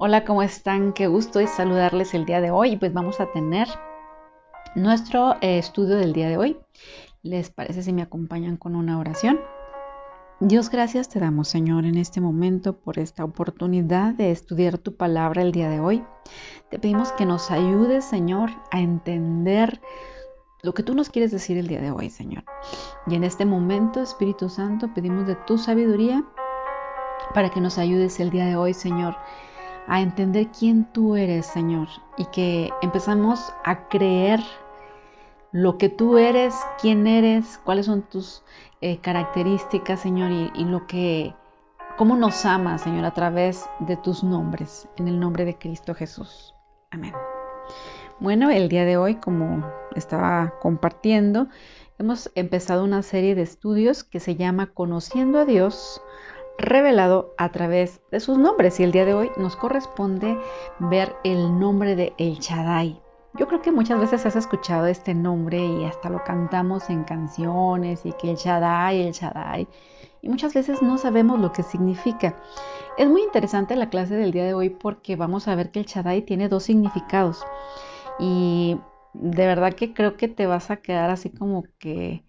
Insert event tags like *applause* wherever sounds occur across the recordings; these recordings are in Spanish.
Hola, ¿cómo están? Qué gusto es saludarles el día de hoy. Pues vamos a tener nuestro eh, estudio del día de hoy. ¿Les parece si me acompañan con una oración? Dios, gracias te damos, Señor, en este momento por esta oportunidad de estudiar tu palabra el día de hoy. Te pedimos que nos ayudes, Señor, a entender lo que tú nos quieres decir el día de hoy, Señor. Y en este momento, Espíritu Santo, pedimos de tu sabiduría para que nos ayudes el día de hoy, Señor, a entender quién tú eres, Señor, y que empezamos a creer lo que tú eres, quién eres, cuáles son tus eh, características, Señor, y, lo que, cómo nos amas, Señor, a través de tus nombres, en el nombre de Cristo Jesús. Amén. Bueno, el día de hoy, como estaba compartiendo, hemos empezado una serie de estudios que se llama Conociendo a Dios revelado a través de sus nombres y el día de hoy nos corresponde ver el nombre de El Shaddai. Yo creo que muchas veces has escuchado este nombre y hasta lo cantamos en canciones y que el Shaddai, el Shaddai, y muchas veces no sabemos lo que significa. Es muy interesante la clase del día de hoy porque vamos a ver que el Shaddai tiene dos significados y de verdad que creo que te vas a quedar así como que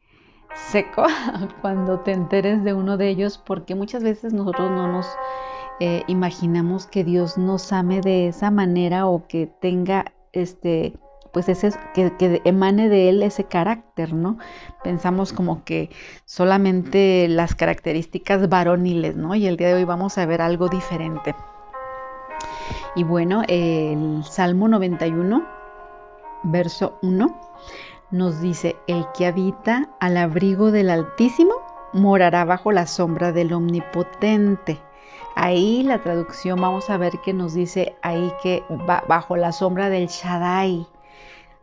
seco *laughs* cuando te enteres de uno de ellos porque muchas veces nosotros no nos eh, imaginamos que Dios nos ame de esa manera o que tenga este pues ese que, emane de él ese carácter, ¿no? Pensamos como que solamente las características varoniles, ¿no? Y el día de hoy vamos a ver algo diferente. Y bueno, el Salmo 91, verso 1 nos dice, el que habita al abrigo del Altísimo morará bajo la sombra del Omnipotente. Ahí la traducción vamos a ver que nos dice ahí que bajo la sombra del Shaddai.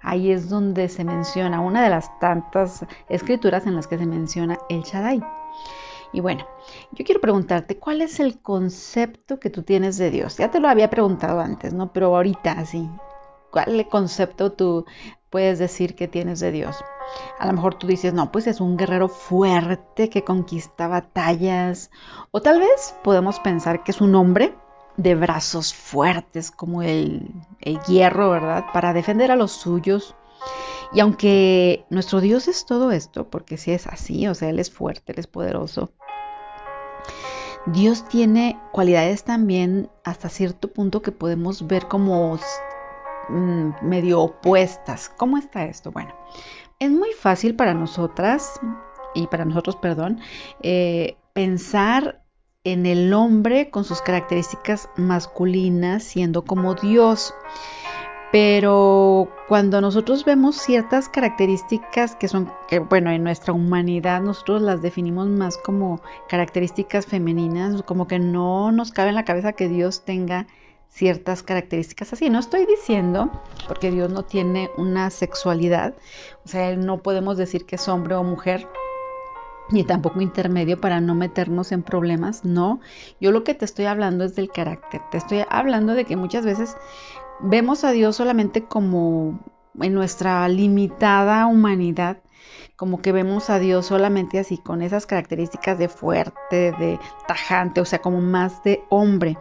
Ahí es donde se menciona una de las tantas escrituras en las que se menciona el Shaddai. Y bueno, yo quiero preguntarte, ¿cuál es el concepto que tú tienes de Dios? Ya te lo había preguntado antes, ¿no? Pero ahorita así, ¿cuál concepto tú puedes decir que tienes de Dios. A lo mejor tú dices, no, pues es un guerrero fuerte que conquista batallas. O tal vez podemos pensar que es un hombre de brazos fuertes como el, el hierro, ¿verdad? Para defender a los suyos. Y aunque nuestro Dios es todo esto, porque si es así, o sea, Él es fuerte, Él es poderoso, Dios tiene cualidades también hasta cierto punto que podemos ver como Mm, medio opuestas. ¿Cómo está esto? Bueno, es muy fácil para nosotras y para nosotros, perdón, eh, pensar en el hombre con sus características masculinas siendo como Dios. Pero cuando nosotros vemos ciertas características que son, bueno, en nuestra humanidad nosotros las definimos más como características femeninas, como que no nos cabe en la cabeza que Dios tenga ciertas características así. No estoy diciendo, porque Dios no tiene una sexualidad, o sea, no podemos decir que es hombre o mujer, ni tampoco intermedio para no meternos en problemas, no. Yo lo que te estoy hablando es del carácter, te estoy hablando de que muchas veces vemos a Dios solamente como en nuestra limitada humanidad, como que vemos a Dios solamente así, con esas características de fuerte, de tajante, o sea, como más de hombre.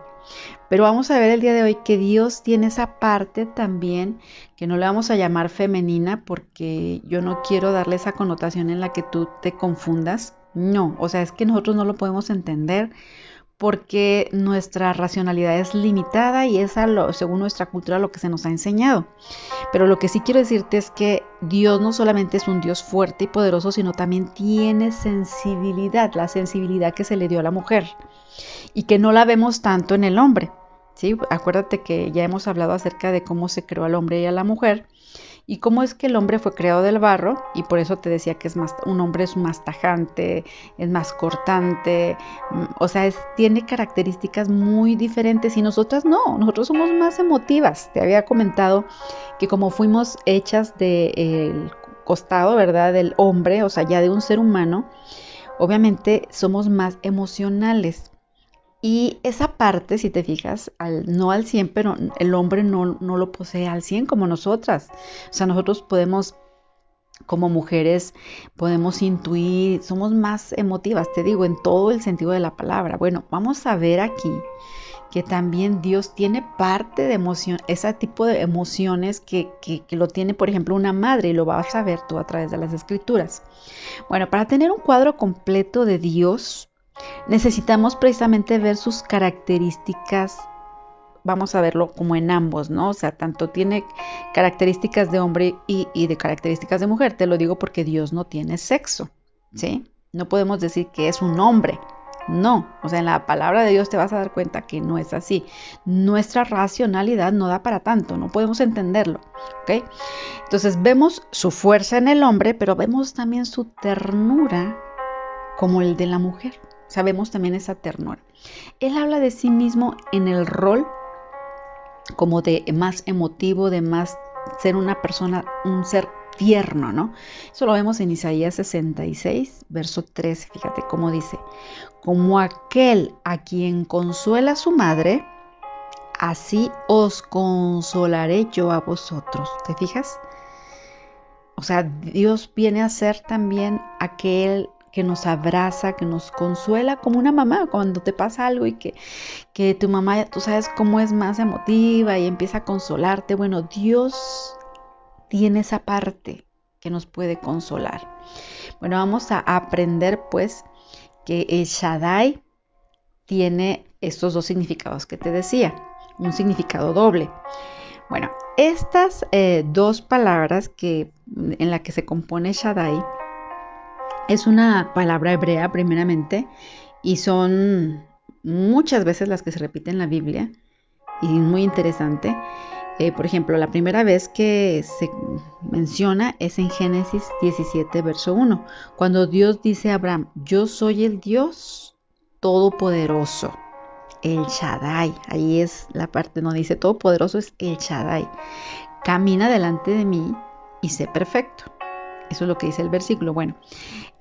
Pero vamos a ver el día de hoy que Dios tiene esa parte también que no le vamos a llamar femenina porque yo no quiero darle esa connotación en la que tú te confundas. No, o sea, es que nosotros no lo podemos entender porque nuestra racionalidad es limitada y es lo, según nuestra cultura lo que se nos ha enseñado. Pero lo que sí quiero decirte es que Dios no solamente es un Dios fuerte y poderoso, sino también tiene sensibilidad, la sensibilidad que se le dio a la mujer y que no la vemos tanto en el hombre. ¿sí? Acuérdate que ya hemos hablado acerca de cómo se creó al hombre y a la mujer y cómo es que el hombre fue creado del barro y por eso te decía que es más un hombre es más tajante, es más cortante, mm, o sea, tiene características muy diferentes y nosotras no, nosotros somos más emotivas. Te había comentado que como fuimos hechas del costado, ¿verdad? Del hombre, o sea, ya de un ser humano, obviamente somos más emocionales. Y esa parte, si te fijas, al, no al 100, pero el hombre no, no lo posee al 100 como nosotras. O sea, nosotros podemos como mujeres podemos intuir, somos más emotivas, te digo, en todo el sentido de la palabra. Bueno, vamos a ver aquí que también Dios tiene parte de emoción, ese tipo de emociones que, que, lo tiene, por ejemplo, una madre, y lo vas a ver tú a través de las escrituras. Bueno, para tener un cuadro completo de Dios, necesitamos precisamente ver sus características vamos a verlo como en ambos, ¿no? O sea, tanto tiene características de hombre y, de características de mujer. Te lo digo porque Dios no tiene sexo, ¿sí? No podemos decir que es un hombre, no, o sea, en la palabra de Dios te vas a dar cuenta que no es así. Nuestra racionalidad no da para tanto, no podemos entenderlo. ¿ok? Entonces vemos su fuerza en el hombre, pero vemos también su ternura como el de la mujer. Sabemos también esa ternura. Él habla de sí mismo en el rol como de más emotivo, de más ser una persona, un ser tierno, ¿no? Eso lo vemos en Isaías 66, verso 13, fíjate cómo dice, como aquel a quien consuela su madre, así os consolaré yo a vosotros. ¿Te fijas? O sea, Dios viene a ser también aquel que nos abraza, que nos consuela como una mamá cuando te pasa algo y que, que tu mamá, tú sabes cómo es más emotiva y empieza a consolarte. Bueno, Dios tiene esa parte que nos puede consolar. Bueno, vamos a aprender pues que el Shaddai tiene estos dos significados que te decía, un significado doble. Bueno, estas eh, dos palabras que, en la que se compone Shaddai es una palabra hebrea primeramente y son muchas veces las que se repiten en la Biblia y muy interesante. Eh, por ejemplo, la primera vez que se menciona es en Génesis 17, verso 1, cuando Dios dice a Abraham, yo soy el Dios todopoderoso, el Shaddai. Ahí es la parte donde dice todopoderoso es el Shaddai. Camina delante de mí y sé perfecto. Eso es lo que dice el versículo. Bueno,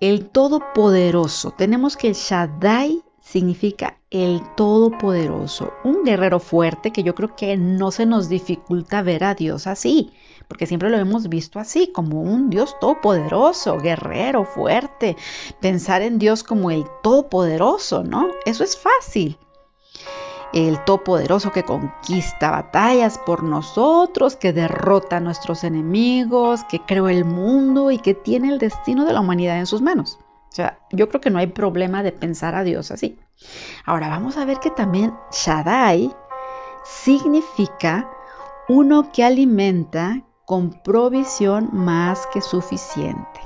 el todopoderoso. Tenemos que el Shaddai significa el Todopoderoso, un guerrero fuerte que yo creo que no se nos dificulta ver a Dios así, porque siempre lo hemos visto así, como un Dios todopoderoso, guerrero, fuerte, pensar en Dios como el Todopoderoso, ¿no? Eso es fácil. El Todopoderoso que conquista batallas por nosotros, que derrota a nuestros enemigos, que creó el mundo y que tiene el destino de la humanidad en sus manos. O sea, yo creo que no hay problema de pensar a Dios así. Ahora vamos a ver que también Shaddai significa uno que alimenta con provisión más que suficiente.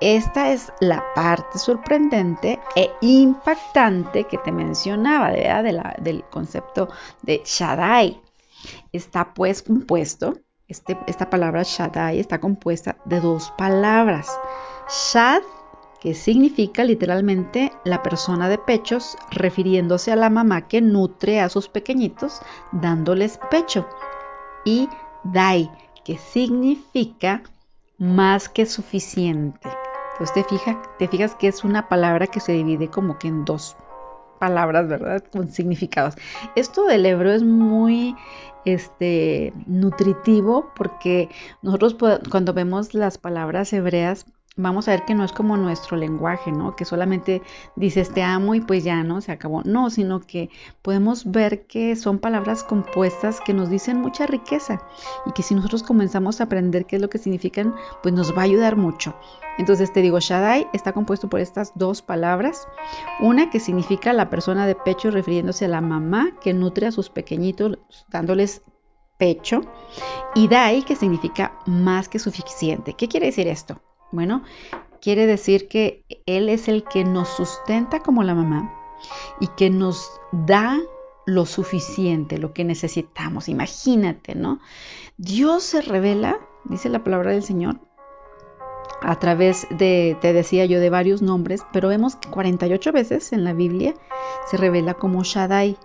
Esta es la parte sorprendente e impactante que te mencionaba del concepto de Shaddai. Está pues compuesto, este, esta palabra Shaddai está compuesta de dos palabras. Shad que significa literalmente la persona de pechos, refiriéndose a la mamá que nutre a sus pequeñitos dándoles pecho. Y dai, que significa más que suficiente. Entonces te, fija, te fijas que es una palabra que se divide como que en dos palabras, ¿verdad? Con significados. Esto del hebreo es muy este, nutritivo porque nosotros cuando vemos las palabras hebreas vamos a ver que no es como nuestro lenguaje, ¿no? Que solamente dices te amo y pues ya, ¿no? Se acabó. No, sino que podemos ver que son palabras compuestas que nos dicen mucha riqueza y que si nosotros comenzamos a aprender qué es lo que significan, pues nos va a ayudar mucho. Entonces te digo, Shaddai está compuesto por estas dos palabras. Una que significa la persona de pecho refiriéndose a la mamá que nutre a sus pequeñitos dándoles pecho. Y Dai que significa más que suficiente. ¿Qué quiere decir esto? Bueno, quiere decir que Él es el que nos sustenta como la mamá y que nos da lo suficiente, lo que necesitamos. Imagínate, ¿no? Dios se revela, dice la palabra del Señor, a través de, te decía yo, de varios nombres, pero vemos que 48 veces en la Biblia se revela como Shaddai,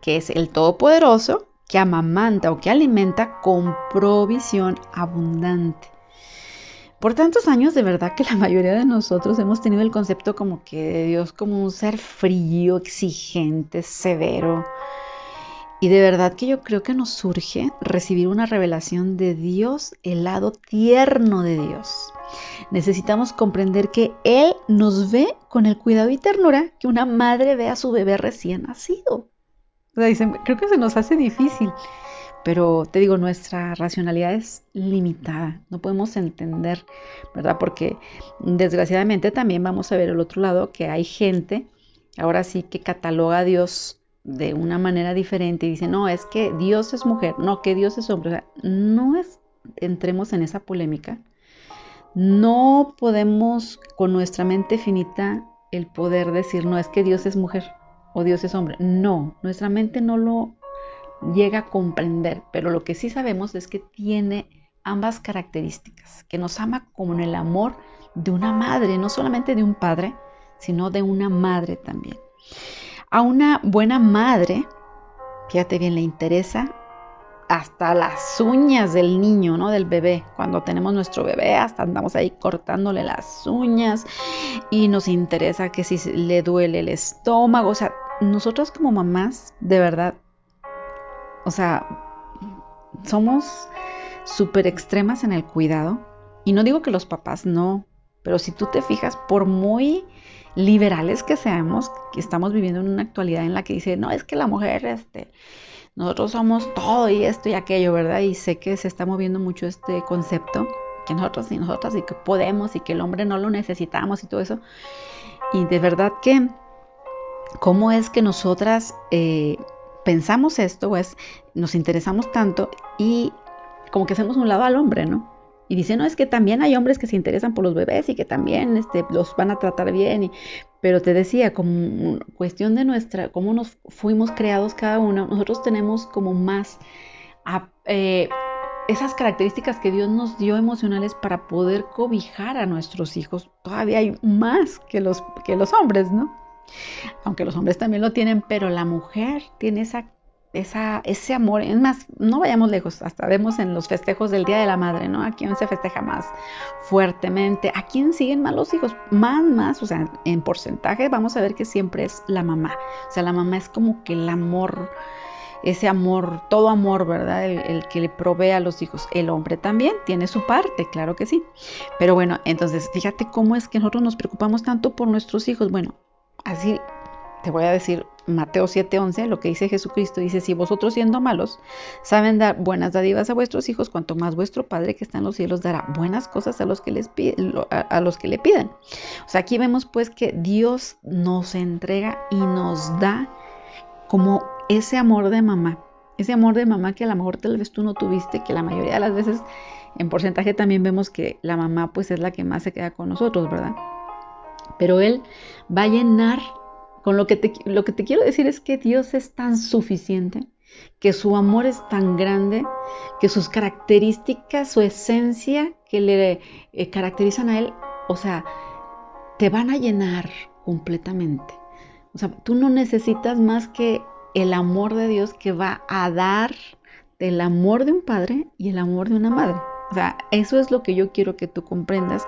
que es el Todopoderoso que amamanta o que alimenta con provisión abundante. Por tantos años, de verdad que la mayoría de nosotros hemos tenido el concepto como que de Dios como un ser frío, exigente, severo. Y de verdad que yo creo que nos surge recibir una revelación de Dios, el lado tierno de Dios. Necesitamos comprender que Él nos ve con el cuidado y ternura que una madre ve a su bebé recién nacido. O sea, dicen, creo que se nos hace difícil. Pero te digo, nuestra racionalidad es limitada, no podemos entender, ¿verdad? Porque desgraciadamente también vamos a ver el otro lado que hay gente, ahora sí que cataloga a Dios de una manera diferente y dice, no, es que Dios es mujer, no, que Dios es hombre. O sea, no es, entremos en esa polémica. No podemos con nuestra mente finita el poder decir, no, es que Dios es mujer o Dios es hombre. No, nuestra mente no lo llega a comprender, pero lo que sí sabemos es que tiene ambas características, que nos ama como en el amor de una madre, no solamente de un padre, sino de una madre también. A una buena madre, fíjate bien, le interesa hasta las uñas del niño, ¿no? Del bebé. Cuando tenemos nuestro bebé, hasta andamos ahí cortándole las uñas y nos interesa que si le duele el estómago. O sea, nosotros como mamás, de verdad, o sea, somos súper extremas en el cuidado. Y no digo que los papás no, pero si tú te fijas, por muy liberales que seamos, que estamos viviendo en una actualidad en la que dice, no, es que la mujer, este, nosotros somos todo y esto y aquello, ¿verdad? Y sé que se está moviendo mucho este concepto, que nosotros y nosotras y que podemos y que el hombre no lo necesitamos y todo eso. Y de verdad que, ¿cómo es que nosotras eh, pensamos esto, pues nos interesamos tanto y como que hacemos un lado al hombre, ¿no? Y dice, no, es que también hay hombres que se interesan por los bebés y que también este, los van a tratar bien. Y, pero te decía, como cuestión de nuestra, cómo nos fuimos creados cada uno, nosotros tenemos como más eh, esas características que Dios nos dio emocionales para poder cobijar a nuestros hijos. Todavía hay más que los, que los hombres, ¿no? Aunque los hombres también lo tienen, pero la mujer tiene esa, ese amor. Es más, no vayamos lejos, hasta vemos en los festejos del Día de la Madre, ¿no? A quién se festeja más fuertemente, a quién siguen más los hijos, más, más, o sea, en porcentaje vamos a ver que siempre es la mamá. O sea, la mamá es como que el amor ese amor, todo amor, ¿verdad? El, el, que le provee a los hijos. El hombre también tiene su parte, claro que sí. Pero bueno, entonces fíjate cómo es que nosotros nos preocupamos tanto por nuestros hijos. Bueno, Así te voy a decir Mateo 7:11, lo que dice Jesucristo, dice, si vosotros siendo malos saben dar buenas dádivas a vuestros hijos, cuanto más vuestro Padre que está en los cielos dará buenas cosas a los que, les a, los que le piden. O sea, aquí vemos pues que Dios nos entrega y nos da como ese amor de mamá, ese amor de mamá que a lo mejor tal vez tú no tuviste, que la mayoría de las veces en porcentaje también vemos que la mamá pues es la que más se queda con nosotros, ¿verdad? Pero Él va a llenar, con lo que te, lo que te quiero decir es que Dios es tan suficiente, que su amor es tan grande, que sus características, su esencia que le eh, caracterizan a Él, o sea, te van a llenar completamente. O sea, tú no necesitas más que el amor de Dios que va a dar el amor de un padre y el amor de una madre. O sea, eso es lo que yo quiero que tú comprendas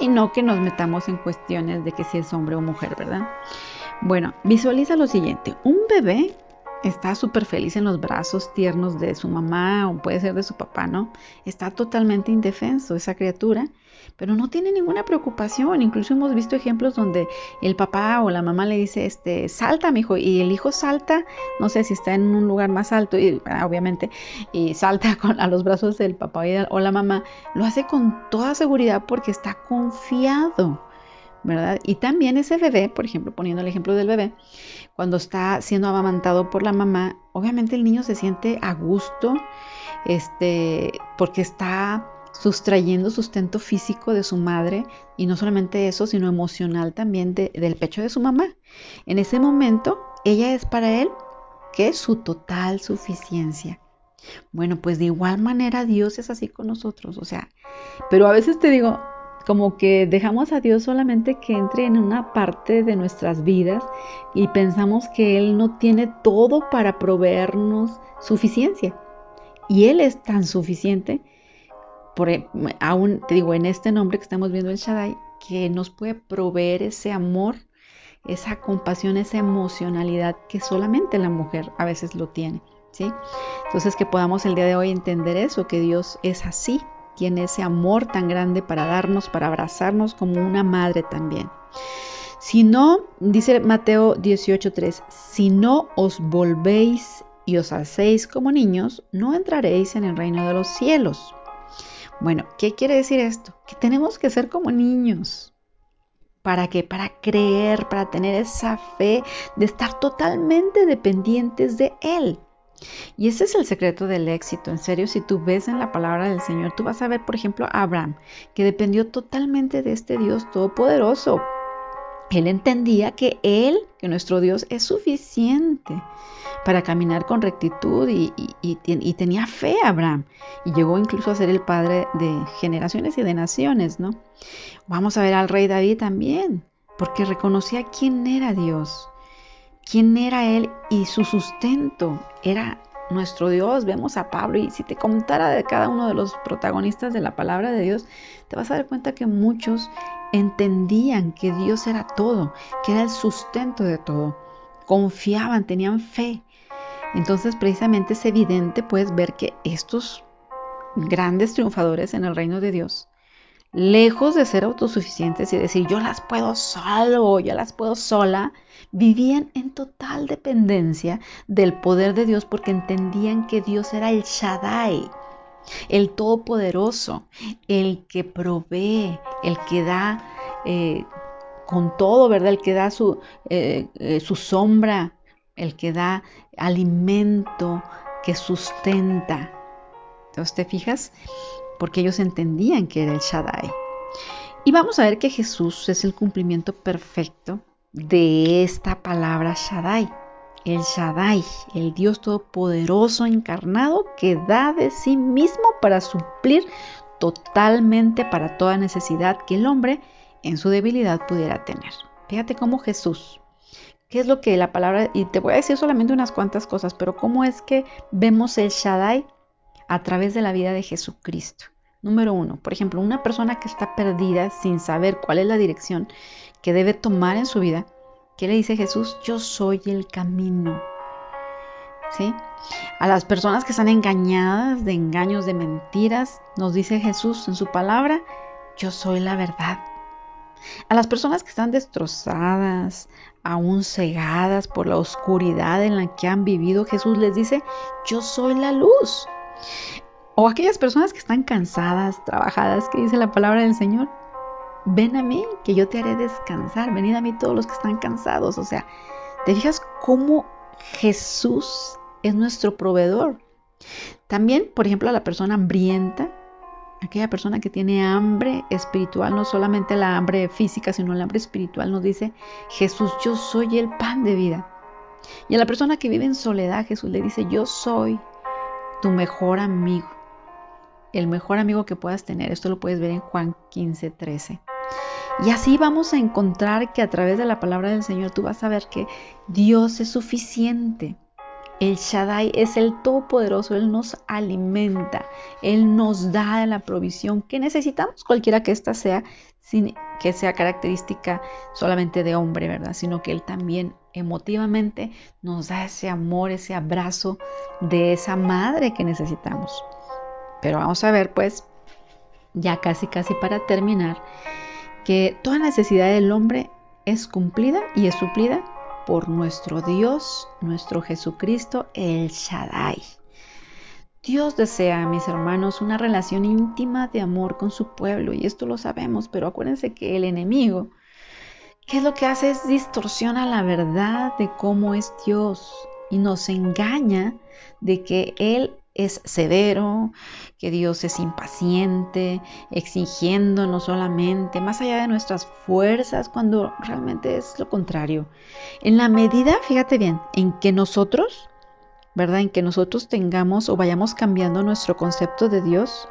y no que nos metamos en cuestiones de que si es hombre o mujer, ¿verdad? Bueno, visualiza lo siguiente. Un bebé está súper feliz en los brazos tiernos de su mamá o puede ser de su papá, ¿no? Está totalmente indefenso esa criatura, pero no tiene ninguna preocupación. Incluso hemos visto ejemplos donde el papá o la mamá le dice, este, salta, mi hijo, y el hijo salta, no sé si está en un lugar más alto, y, ah, obviamente, y salta *laughs* con, a los brazos del papá o la mamá, lo hace con toda seguridad porque está confiado. ¿verdad? Y también ese bebé, por ejemplo, poniendo el ejemplo del bebé, cuando está siendo amamantado por la mamá, obviamente el niño se siente a gusto, este, porque está sustrayendo sustento físico de su madre y no solamente eso, sino emocional también del pecho de su mamá. En ese momento, ella es para él que es su total suficiencia. Bueno, pues de igual manera Dios es así con nosotros, o sea, pero a veces te digo, como que dejamos a Dios solamente que entre en una parte de nuestras vidas y pensamos que Él no tiene todo para proveernos suficiencia. Y Él es tan suficiente, por, e, aún te digo, en este nombre que estamos viendo el Shaddai, que nos puede proveer ese amor, esa compasión, esa emocionalidad que solamente la mujer a veces lo tiene. ¿sí? Entonces que podamos el día de hoy entender eso, que Dios es así, tiene ese amor tan grande para darnos, para abrazarnos como una madre también. Si no, dice Mateo 18:3, si no os volvéis y os hacéis como niños, no entraréis en el reino de los cielos. Bueno, ¿qué quiere decir esto? Que tenemos que ser como niños. ¿Para qué? Para creer, para tener esa fe de estar totalmente dependientes de Él. Y ese es el secreto del éxito. En serio, si tú ves en la palabra del Señor, tú vas a ver, por ejemplo, a Abraham, que dependió totalmente de este Dios todopoderoso. Él entendía que Él, que nuestro Dios, es suficiente para caminar con rectitud y, tenía fe Abraham. Y llegó incluso a ser el padre de generaciones y de naciones, ¿no? Vamos a ver al rey David también, porque reconocía quién era Dios quién era Él y su sustento era nuestro Dios. Vemos a Pablo y si te contara de cada uno de los protagonistas de la palabra de Dios, te vas a dar cuenta que muchos entendían que Dios era todo, que era el sustento de todo. Confiaban, tenían fe. Entonces precisamente es evidente puedes ver que estos grandes triunfadores en el reino de Dios lejos de ser autosuficientes y decir yo las puedo solo, yo las puedo sola, vivían en total dependencia del poder de Dios porque entendían que Dios era el Shaddai, el Todopoderoso, el que provee, el que da eh, con todo, ¿verdad? El que da su, eh, eh, su sombra, el que da alimento, que sustenta. Entonces, ¿te fijas? porque ellos entendían que era el Shaddai. Y vamos a ver que Jesús es el cumplimiento perfecto de esta palabra Shaddai. El Shaddai, el Dios todopoderoso encarnado que da de sí mismo para suplir totalmente para toda necesidad que el hombre en su debilidad pudiera tener. Fíjate cómo Jesús, qué es lo que la palabra, y te voy a decir solamente unas cuantas cosas, pero cómo es que vemos el Shaddai a través de la vida de Jesucristo. Número uno, por ejemplo, una persona que está perdida sin saber cuál es la dirección que debe tomar en su vida, ¿qué le dice Jesús? Yo soy el camino. ¿Sí? A las personas que están engañadas de engaños, de mentiras, nos dice Jesús en su palabra, yo soy la verdad. A las personas que están destrozadas, aún cegadas por la oscuridad en la que han vivido, Jesús les dice, yo soy la luz. O aquellas personas que están cansadas, trabajadas, que dice la palabra del Señor, ven a mí, que yo te haré descansar, venid a mí todos los que están cansados. O sea, ¿te fijas cómo Jesús es nuestro proveedor? También, por ejemplo, a la persona hambrienta, aquella persona que tiene hambre espiritual, no solamente la hambre física, sino la hambre espiritual, nos dice, Jesús, yo soy el pan de vida. Y a la persona que vive en soledad, Jesús le dice, yo soy tu mejor amigo el mejor amigo que puedas tener. Esto lo puedes ver en Juan 15, 13. Y así vamos a encontrar que a través de la palabra del Señor tú vas a ver que Dios es suficiente. El Shaddai es el Todopoderoso, Él nos alimenta, Él nos da la provisión que necesitamos, cualquiera que ésta sea, sin que sea característica solamente de hombre, ¿verdad? Sino que Él también emotivamente nos da ese amor, ese abrazo de esa madre que necesitamos. Pero vamos a ver, pues, ya casi, casi para terminar, que toda necesidad del hombre es cumplida y es suplida por nuestro Dios, nuestro Jesucristo, el Shaddai. Dios desea, mis hermanos, una relación íntima de amor con su pueblo, y esto lo sabemos, pero acuérdense que el enemigo, ¿qué es lo que hace? Es distorsiona la verdad de cómo es Dios y nos engaña de que Él es severo, que Dios es impaciente, exigiendo no solamente, más allá de nuestras fuerzas, cuando realmente es lo contrario. En la medida, fíjate bien, en que nosotros, ¿verdad? En que nosotros tengamos o vayamos cambiando nuestro concepto de Dios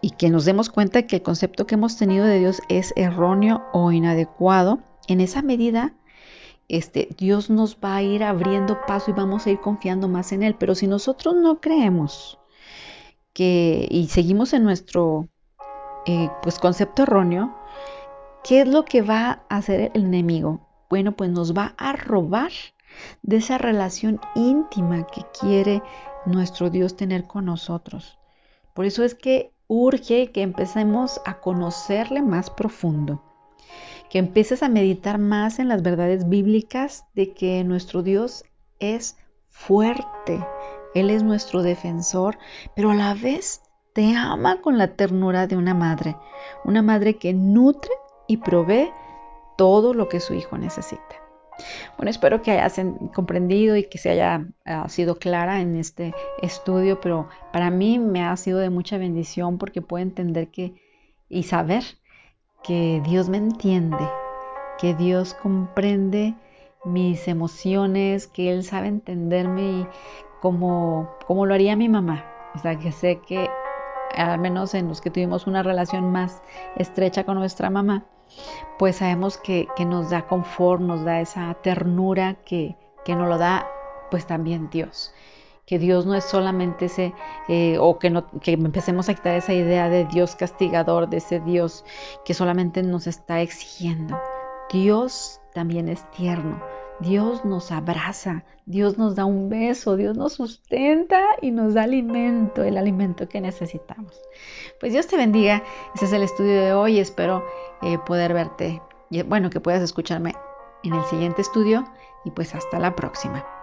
y que nos demos cuenta que el concepto que hemos tenido de Dios es erróneo o inadecuado, en esa medida este, Dios nos va a ir abriendo paso y vamos a ir confiando más en Él. Pero si nosotros no creemos que y seguimos en nuestro eh, pues concepto erróneo, ¿qué es lo que va a hacer el enemigo? Bueno, pues nos va a robar de esa relación íntima que quiere nuestro Dios tener con nosotros. Por eso es que urge que empecemos a conocerle más profundo que empieces a meditar más en las verdades bíblicas de que nuestro Dios es fuerte, Él es nuestro defensor, pero a la vez te ama con la ternura de una madre, una madre que nutre y provee todo lo que su hijo necesita. Bueno, espero que hayas comprendido y que se haya ah, sido clara en este estudio, pero para mí me ha sido de mucha bendición porque puedo entender que y saber que Dios me entiende, que Dios comprende mis emociones, que Él sabe entenderme como, como lo haría mi mamá. O sea, que sé que al menos en los que tuvimos una relación más estrecha con nuestra mamá, pues sabemos que, nos da confort, nos da esa ternura que, que nos lo da pues también Dios. Que Dios no es solamente ese, eh, o que, no, que empecemos a quitar esa idea de Dios castigador, de ese Dios que solamente nos está exigiendo. Dios también es tierno, Dios nos abraza, Dios nos da un beso, Dios nos sustenta y nos da alimento, el alimento que necesitamos. Pues Dios te bendiga, ese es el estudio de hoy, espero eh, poder verte, bueno, que puedas escucharme en el siguiente estudio y pues hasta la próxima.